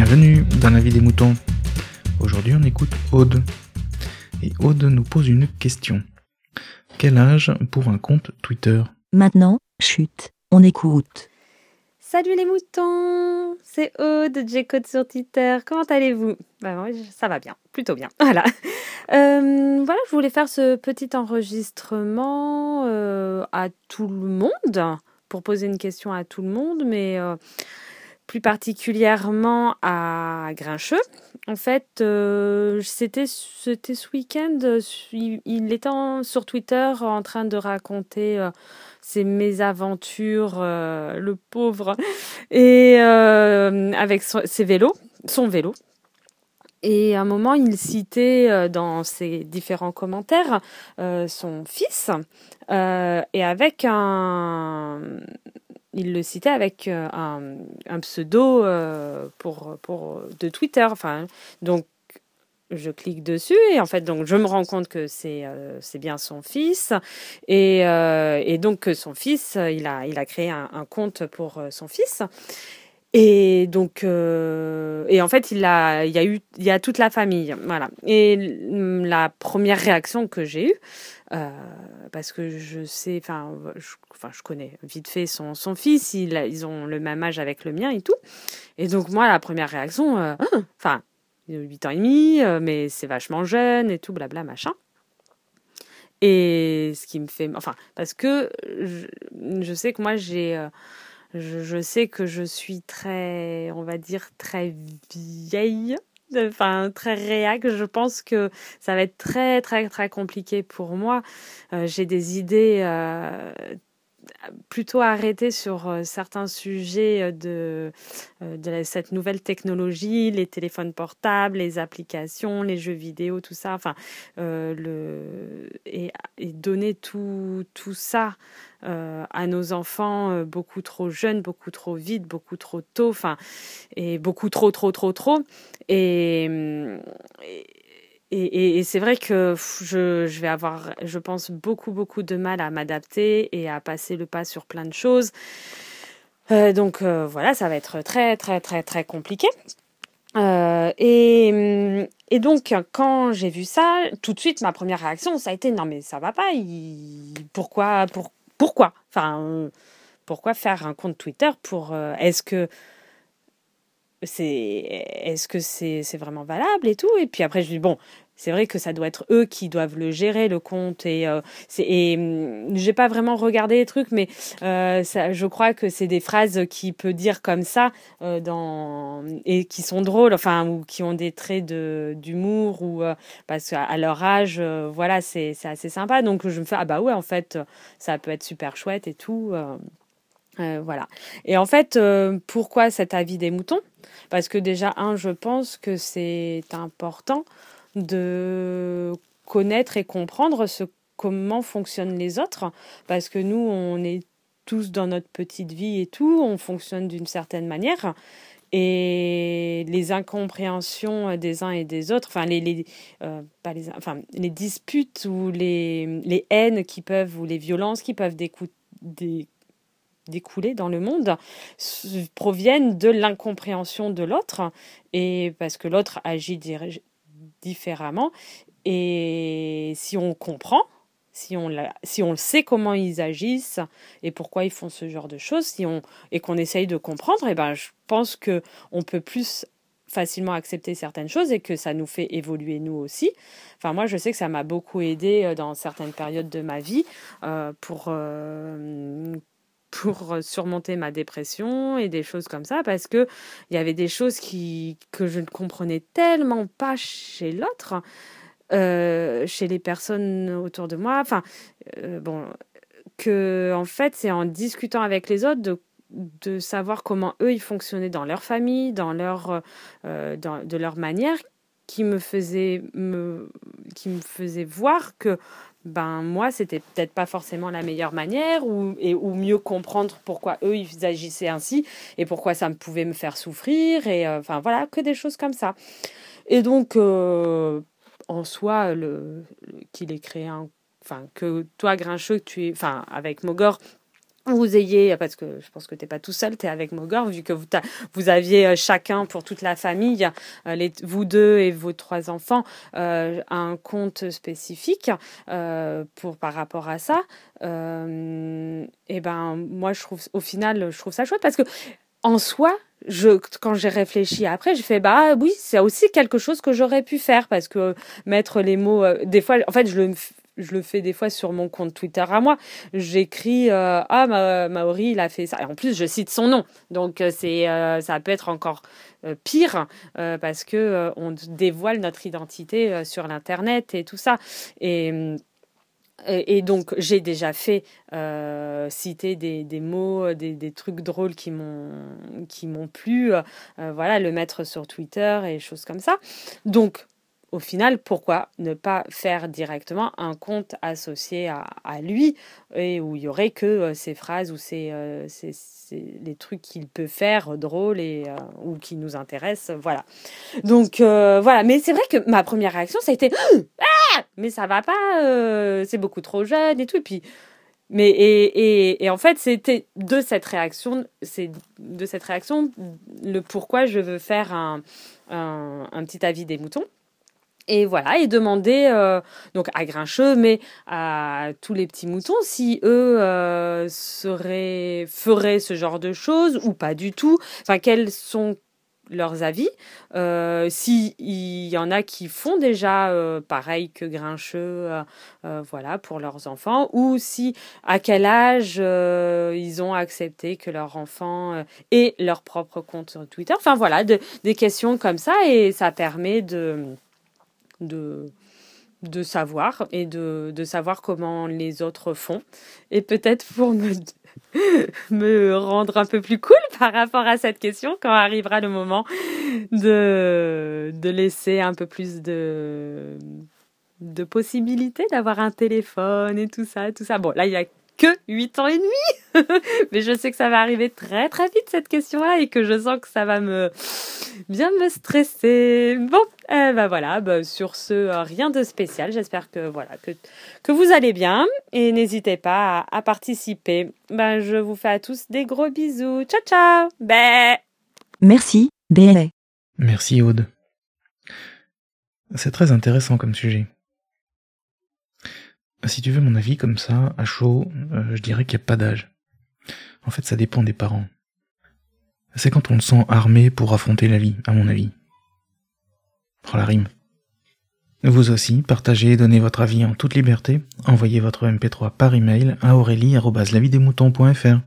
Bienvenue dans la vie des moutons. Aujourd'hui, on écoute Aude. Et Aude nous pose une question. Quel âge pour un compte Twitter? Maintenant, chute, on écoute. Salut les moutons, c'est Aude, j'écoute sur Twitter. Comment allez-vous? Bah, Ça va bien, plutôt bien. Voilà. Euh, voilà, je voulais faire ce petit enregistrement euh, à tout le monde pour poser une question à tout le monde, mais euh, plus particulièrement à Grincheux. En fait, euh, c'était ce week-end, il, était sur Twitter en train de raconter euh, ses mésaventures, le pauvre, et avec ses vélos, son vélo. Et à un moment, il citait dans ses différents commentaires son fils, et avec un, il le citait avec euh, un, pseudo euh, pour, pour, de Twitter. Enfin, donc, je clique dessus et en fait, donc, je me rends compte que c'est euh, bien son fils. Et, et donc, son fils, il a, il a créé un compte pour son fils. Et donc, et en fait, il a, il y a eu, il y a toute la famille, voilà. Et la première réaction que j'ai eue, euh, parce que je sais, enfin, je, enfin, je connais vite fait son, son fils, il ils ont le même âge avec le mien et tout. Et donc, moi, la première réaction, euh, enfin, il a 8 ans et demi, euh, mais c'est vachement jeune et tout, blabla, machin. Et ce qui me fait. Enfin, parce que je, je sais que moi, j'ai. Je, je, sais que je suis très, on va dire, très vieille enfin très réac. Je pense que ça va être très très très compliqué pour moi. Euh, j'ai des idées euh, plutôt arrêter sur euh, certains sujets de, de cette nouvelle technologie, les téléphones portables, les applications, les jeux vidéo, tout ça. Enfin, et, donner tout tout ça euh, à nos enfants euh, beaucoup trop jeunes, beaucoup trop vite, beaucoup trop tôt, enfin, et beaucoup trop, trop, trop, trop. Et, et, et, c'est vrai que je, vais avoir, je pense, beaucoup, beaucoup de mal à m'adapter et à passer le pas sur plein de choses. Euh, donc voilà, ça va être très, très, très, très compliqué. et, et donc, quand j'ai vu ça, tout de suite, ma première réaction, ça a été non, mais ça va pas. Pourquoi, pour, pourquoi? Enfin, pourquoi faire un compte Twitter pour euh, Est-ce que c'est est-ce que c'est c'est vraiment valable et tout? Et puis après, je dis bon, c'est vrai que ça doit être eux qui doivent le gérer le compte et euh, c'est hum, j'ai pas vraiment regardé les trucs mais euh, ça, je crois que c'est des phrases qui peut dire comme ça euh, dans et qui sont drôles enfin ou qui ont des traits de d'humour ou euh, parce qu'à leur âge voilà c'est c'est assez sympa. Donc je me fais ah bah ouais en fait ça peut être super chouette et tout voilà. Et en fait pourquoi cet avis des moutons? Parce que déjà, un, je pense que c'est important de connaître et comprendre ce, comment fonctionnent les autres, parce que nous, on est tous dans notre petite vie et tout, on fonctionne d'une certaine manière. Et les incompréhensions des uns et des autres, enfin les, les, euh, pas les, enfin, les disputes ou les, les haines qui peuvent, ou les violences qui peuvent découler découler dans le monde proviennent de l'incompréhension de l'autre et parce que l'autre agit différemment et si on comprend si on, si on sait comment ils agissent et pourquoi ils font ce genre de choses si on, et qu'on essaye de comprendre, et eh ben, je pense que on peut plus facilement accepter certaines choses et que ça nous fait évoluer nous aussi. Enfin moi je sais que ça m'a beaucoup aidé euh, dans certaines périodes de ma vie euh, pour euh, pour euh, surmonter ma dépression et des choses comme ça parce que il y avait des choses qui que je ne comprenais tellement pas chez l'autre euh, chez les personnes autour de moi. Enfin euh, bon que en fait c'est en discutant avec les autres de savoir comment eux ils fonctionnaient dans leur famille dans leur dans, de leur manière qui me faisait qui me faisait voir que ben moi c'était peut-être pas forcément la meilleure manière ou et ou mieux comprendre pourquoi eux ils agissaient ainsi et pourquoi ça pouvait me faire souffrir et euh, enfin voilà que des choses comme ça. Et donc euh, en soi le, qu'il ait créé enfin que toi Grincheux tu es enfin avec Mogor vous ayez, parce que je pense que tu n'es pas tout seul, tu es avec Mogor, vu que vous, vous aviez euh, chacun pour toute la famille, euh, les, vous deux et vos trois enfants, euh, un compte spécifique pour, par rapport à ça. et ben moi, je trouve, au final, je trouve ça chouette parce que en soi, je, quand j'ai réfléchi après, j'ai fait bah oui, c'est aussi quelque chose que j'aurais pu faire parce que mettre les mots, des fois, en fait, je le je le fais des fois sur mon compte Twitter à moi. J'écris euh, ah Ma Maori il a fait ça. Et en plus je cite son nom, donc euh, euh, ça peut être encore pire parce que on dévoile notre identité sur l'internet et tout ça. Et donc j'ai déjà fait citer des, mots, des, des, trucs drôles qui m'ont qui m'ont plu, voilà, le mettre sur Twitter et choses comme ça. Donc au final, pourquoi ne pas faire directement un compte associé à, lui et où il y aurait que euh, ces phrases ou ces, euh, les trucs qu'il peut faire drôles et euh, ou qui nous intéressent, voilà. Donc voilà, mais c'est vrai que ma première réaction ça a été ah mais ça va pas, c'est beaucoup trop jeune et tout. Et puis mais et, et, en fait c'était de cette réaction c'est de cette réaction le pourquoi je veux faire un, un petit avis des moutons et voilà, et demander euh, donc à Grincheux, mais à tous les petits moutons, si eux euh, seraient, feraient ce genre de choses ou pas du tout. Enfin, quels sont leurs avis euh, S'il y en a qui font déjà euh, pareil que Grincheux, voilà, pour leurs enfants, ou si à quel âge ils ont accepté que leur enfant ait leur propre compte sur Twitter. Enfin voilà, des questions comme ça, et ça permet de de, de savoir et de, de savoir comment les autres font. Et peut-être pour me, me rendre un peu plus cool par rapport à cette question quand arrivera le moment de, de laisser un peu plus de, de possibilités d'avoir un téléphone et tout ça, tout ça. Bon, là, il y a que 8 ans et demi. Mais je sais que ça va arriver très très vite cette question-là et que je sens que ça va me bien me stresser. Bon, eh ben voilà, ben sur ce, euh, rien de spécial. J'espère que voilà que, que vous allez bien et n'hésitez pas à, participer. Ben, je vous fais à tous des gros bisous. Ciao ciao. Bé. Merci, Bé. Merci Aude. C'est très intéressant comme sujet. Si tu veux mon avis comme ça, à chaud, euh, je dirais qu'il n'y a pas d'âge. En fait, ça dépend des parents. C'est quand on le sent armé pour affronter la vie, à mon avis. Oh la rime. Vous aussi, partagez et donnez votre avis en toute liberté. Envoyez votre MP3 par email à aurélie.lavidemouton.fr.